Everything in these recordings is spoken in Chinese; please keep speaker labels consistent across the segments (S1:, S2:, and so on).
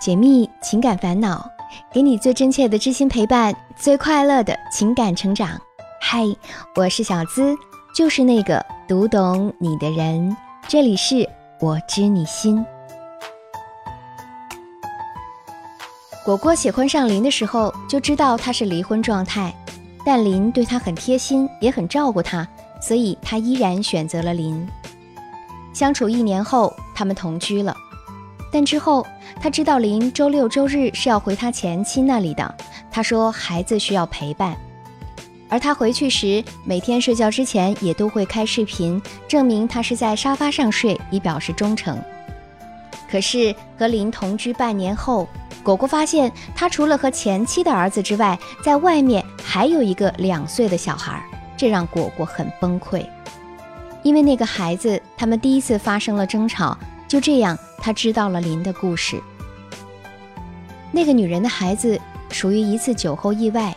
S1: 解密情感烦恼，给你最真切的知心陪伴，最快乐的情感成长。嗨，我是小资，就是那个读懂你的人。这里是我知你心。果果喜欢上林的时候，就知道他是离婚状态，但林对他很贴心，也很照顾他，所以他依然选择了林。相处一年后，他们同居了。但之后，他知道林周六周日是要回他前妻那里的。他说孩子需要陪伴，而他回去时，每天睡觉之前也都会开视频，证明他是在沙发上睡，以表示忠诚。可是和林同居半年后，果果发现他除了和前妻的儿子之外，在外面还有一个两岁的小孩，这让果果很崩溃。因为那个孩子，他们第一次发生了争吵。就这样，他知道了林的故事。那个女人的孩子属于一次酒后意外。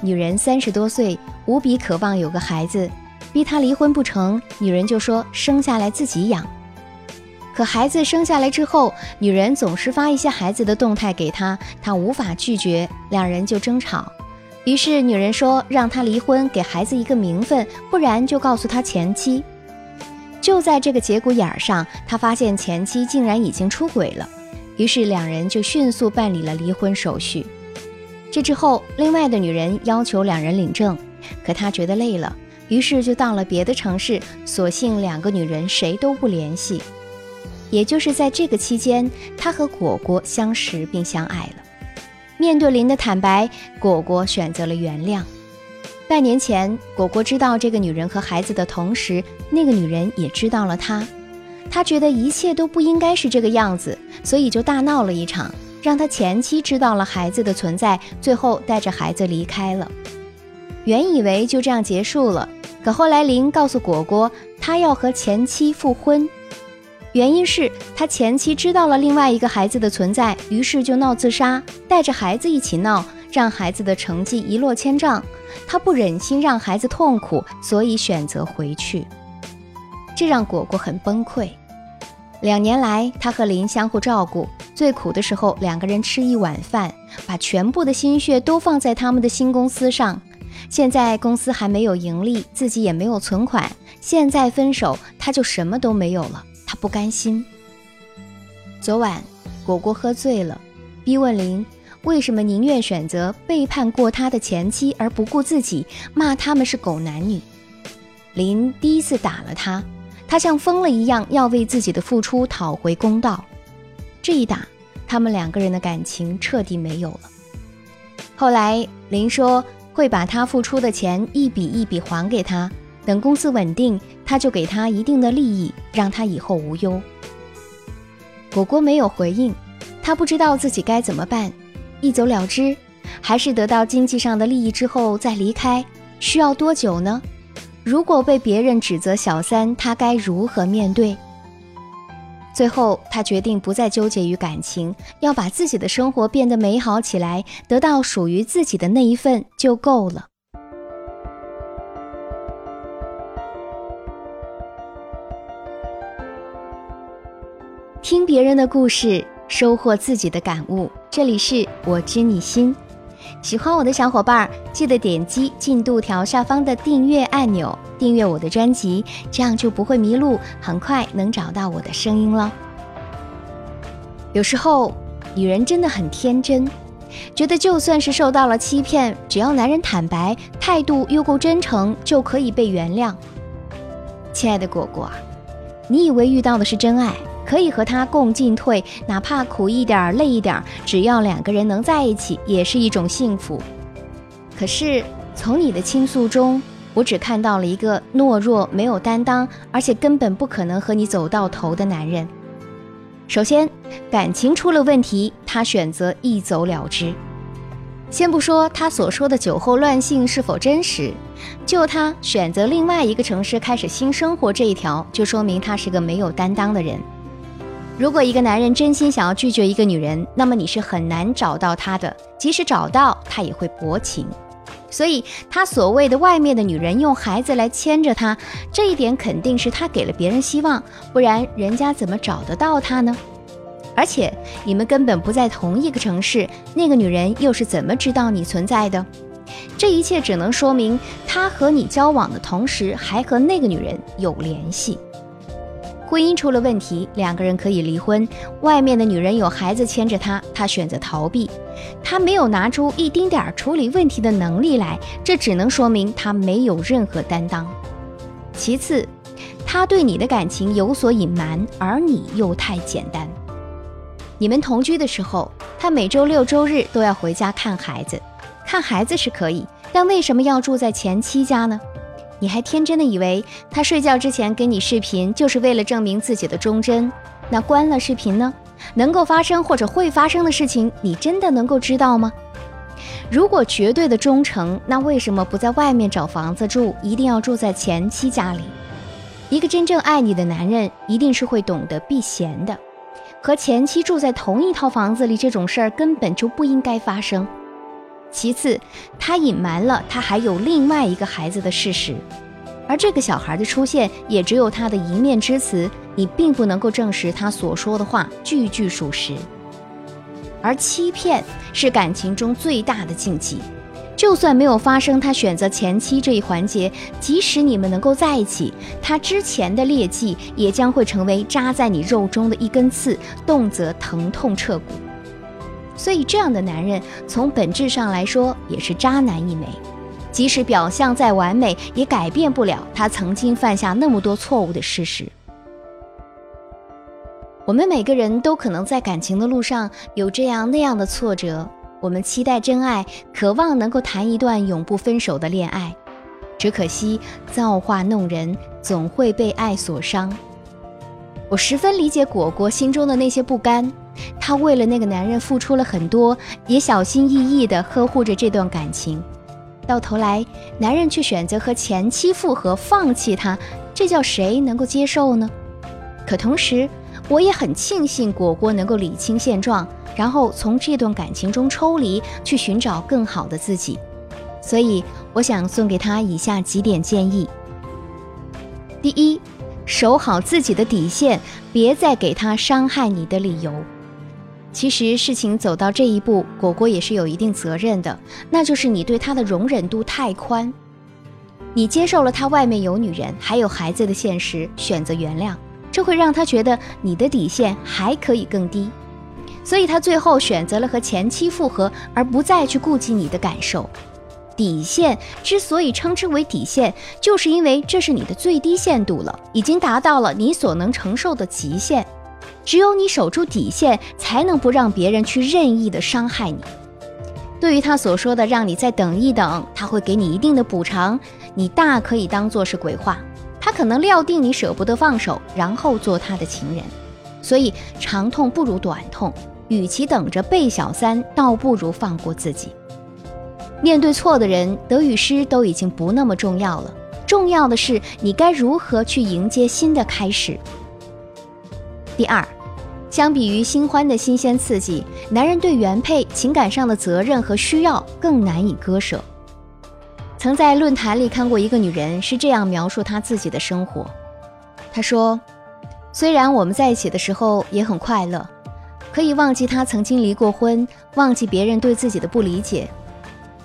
S1: 女人三十多岁，无比渴望有个孩子，逼她离婚不成，女人就说生下来自己养。可孩子生下来之后，女人总是发一些孩子的动态给他，他无法拒绝，两人就争吵。于是女人说让他离婚，给孩子一个名分，不然就告诉他前妻。就在这个节骨眼上，他发现前妻竟然已经出轨了，于是两人就迅速办理了离婚手续。这之后，另外的女人要求两人领证，可他觉得累了，于是就到了别的城市，索性两个女人谁都不联系。也就是在这个期间，他和果果相识并相爱了。面对林的坦白，果果选择了原谅。半年前，果果知道这个女人和孩子的同时，那个女人也知道了他。他觉得一切都不应该是这个样子，所以就大闹了一场，让他前妻知道了孩子的存在，最后带着孩子离开了。原以为就这样结束了，可后来林告诉果果，他要和前妻复婚，原因是他前妻知道了另外一个孩子的存在，于是就闹自杀，带着孩子一起闹。让孩子的成绩一落千丈，他不忍心让孩子痛苦，所以选择回去。这让果果很崩溃。两年来，他和林相互照顾，最苦的时候两个人吃一碗饭，把全部的心血都放在他们的新公司上。现在公司还没有盈利，自己也没有存款，现在分手，他就什么都没有了。他不甘心。昨晚，果果喝醉了，逼问林。为什么宁愿选择背叛过他的前妻而不顾自己，骂他们是狗男女？林第一次打了他，他像疯了一样要为自己的付出讨回公道。这一打，他们两个人的感情彻底没有了。后来林说会把他付出的钱一笔一笔还给他，等公司稳定，他就给他一定的利益，让他以后无忧。果果没有回应，他不知道自己该怎么办。一走了之，还是得到经济上的利益之后再离开，需要多久呢？如果被别人指责小三，他该如何面对？最后，他决定不再纠结于感情，要把自己的生活变得美好起来，得到属于自己的那一份就够了。听别人的故事。收获自己的感悟。这里是我知你心，喜欢我的小伙伴记得点击进度条下方的订阅按钮，订阅我的专辑，这样就不会迷路，很快能找到我的声音了。有时候，女人真的很天真，觉得就算是受到了欺骗，只要男人坦白，态度又够真诚，就可以被原谅。亲爱的果果，你以为遇到的是真爱？可以和他共进退，哪怕苦一点、累一点，只要两个人能在一起，也是一种幸福。可是从你的倾诉中，我只看到了一个懦弱、没有担当，而且根本不可能和你走到头的男人。首先，感情出了问题，他选择一走了之。先不说他所说的酒后乱性是否真实，就他选择另外一个城市开始新生活这一条，就说明他是个没有担当的人。如果一个男人真心想要拒绝一个女人，那么你是很难找到他的。即使找到，他也会薄情。所以，他所谓的外面的女人用孩子来牵着他，这一点肯定是他给了别人希望，不然人家怎么找得到他呢？而且你们根本不在同一个城市，那个女人又是怎么知道你存在的？这一切只能说明他和你交往的同时，还和那个女人有联系。婚姻出了问题，两个人可以离婚。外面的女人有孩子牵着他，他选择逃避，他没有拿出一丁点儿处理问题的能力来，这只能说明他没有任何担当。其次，他对你的感情有所隐瞒，而你又太简单。你们同居的时候，他每周六周日都要回家看孩子，看孩子是可以，但为什么要住在前妻家呢？你还天真的以为他睡觉之前给你视频就是为了证明自己的忠贞？那关了视频呢？能够发生或者会发生的事情，你真的能够知道吗？如果绝对的忠诚，那为什么不在外面找房子住，一定要住在前妻家里？一个真正爱你的男人，一定是会懂得避嫌的。和前妻住在同一套房子里，这种事儿根本就不应该发生。其次，他隐瞒了他还有另外一个孩子的事实，而这个小孩的出现也只有他的一面之词，你并不能够证实他所说的话句句属实。而欺骗是感情中最大的禁忌，就算没有发生他选择前妻这一环节，即使你们能够在一起，他之前的劣迹也将会成为扎在你肉中的一根刺，动则疼痛彻骨。所以，这样的男人从本质上来说也是渣男一枚，即使表象再完美，也改变不了他曾经犯下那么多错误的事实。我们每个人都可能在感情的路上有这样那样的挫折，我们期待真爱，渴望能够谈一段永不分手的恋爱，只可惜造化弄人，总会被爱所伤。我十分理解果果心中的那些不甘。他为了那个男人付出了很多，也小心翼翼地呵护着这段感情，到头来男人却选择和前妻复合，放弃他，这叫谁能够接受呢？可同时，我也很庆幸果果能够理清现状，然后从这段感情中抽离，去寻找更好的自己。所以，我想送给他以下几点建议：第一，守好自己的底线，别再给他伤害你的理由。其实事情走到这一步，果果也是有一定责任的，那就是你对他的容忍度太宽，你接受了他外面有女人还有孩子的现实，选择原谅，这会让他觉得你的底线还可以更低，所以他最后选择了和前妻复合，而不再去顾及你的感受。底线之所以称之为底线，就是因为这是你的最低限度了，已经达到了你所能承受的极限。只有你守住底线，才能不让别人去任意的伤害你。对于他所说的让你再等一等，他会给你一定的补偿，你大可以当做是鬼话。他可能料定你舍不得放手，然后做他的情人。所以长痛不如短痛，与其等着被小三，倒不如放过自己。面对错的人，得与失都已经不那么重要了，重要的是你该如何去迎接新的开始。第二，相比于新欢的新鲜刺激，男人对原配情感上的责任和需要更难以割舍。曾在论坛里看过一个女人是这样描述她自己的生活：她说，虽然我们在一起的时候也很快乐，可以忘记他曾经离过婚，忘记别人对自己的不理解，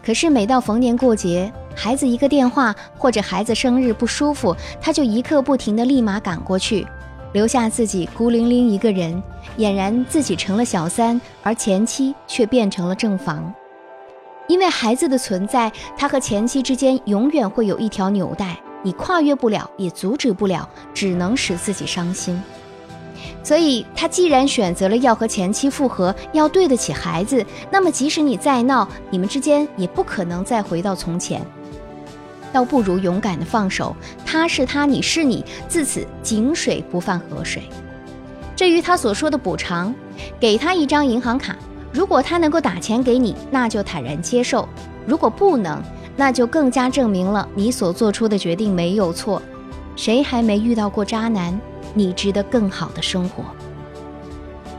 S1: 可是每到逢年过节，孩子一个电话或者孩子生日不舒服，他就一刻不停的立马赶过去。留下自己孤零零一个人，俨然自己成了小三，而前妻却变成了正房。因为孩子的存在，他和前妻之间永远会有一条纽带，你跨越不了，也阻止不了，只能使自己伤心。所以，他既然选择了要和前妻复合，要对得起孩子，那么即使你再闹，你们之间也不可能再回到从前。倒不如勇敢的放手，他是他，你是你，自此井水不犯河水。至于他所说的补偿，给他一张银行卡，如果他能够打钱给你，那就坦然接受；如果不能，那就更加证明了你所做出的决定没有错。谁还没遇到过渣男？你值得更好的生活。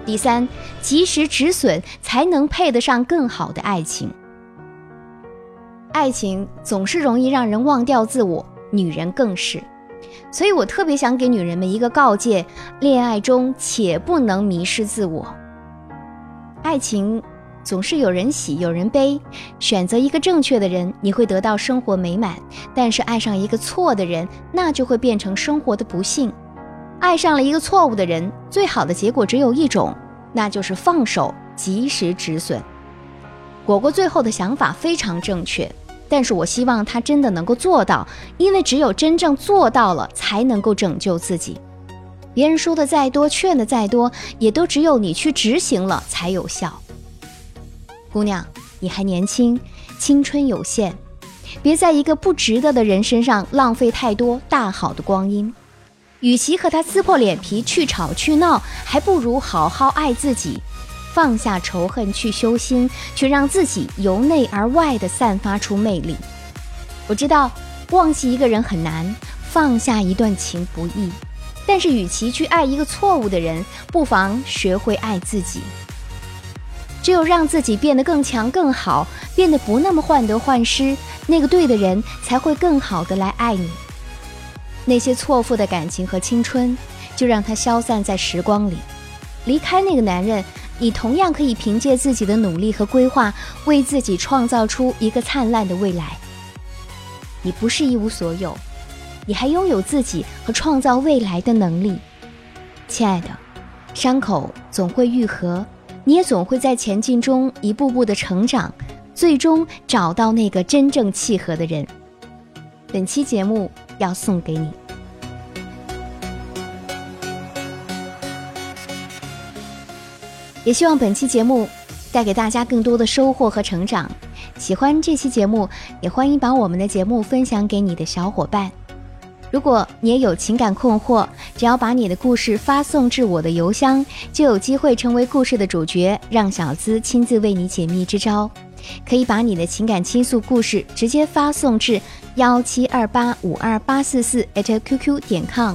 S1: 第三，及时止损，才能配得上更好的爱情。爱情总是容易让人忘掉自我，女人更是。所以我特别想给女人们一个告诫：恋爱中且不能迷失自我。爱情总是有人喜有人悲，选择一个正确的人，你会得到生活美满；但是爱上一个错的人，那就会变成生活的不幸。爱上了一个错误的人，最好的结果只有一种，那就是放手，及时止损。果果最后的想法非常正确，但是我希望他真的能够做到，因为只有真正做到了，才能够拯救自己。别人说的再多，劝的再多，也都只有你去执行了才有效。姑娘，你还年轻，青春有限，别在一个不值得的人身上浪费太多大好的光阴。与其和他撕破脸皮去吵去闹，还不如好好爱自己，放下仇恨去修心，去让自己由内而外的散发出魅力。我知道忘记一个人很难，放下一段情不易，但是与其去爱一个错误的人，不妨学会爱自己。只有让自己变得更强更好，变得不那么患得患失，那个对的人才会更好的来爱你。那些错付的感情和青春，就让它消散在时光里。离开那个男人，你同样可以凭借自己的努力和规划，为自己创造出一个灿烂的未来。你不是一无所有，你还拥有自己和创造未来的能力。亲爱的，伤口总会愈合，你也总会在前进中一步步的成长，最终找到那个真正契合的人。本期节目要送给你。也希望本期节目带给大家更多的收获和成长。喜欢这期节目，也欢迎把我们的节目分享给你的小伙伴。如果你也有情感困惑，只要把你的故事发送至我的邮箱，就有机会成为故事的主角，让小资亲自为你解密支招。可以把你的情感倾诉故事直接发送至幺七二八五二八四四 @QQ 点 com。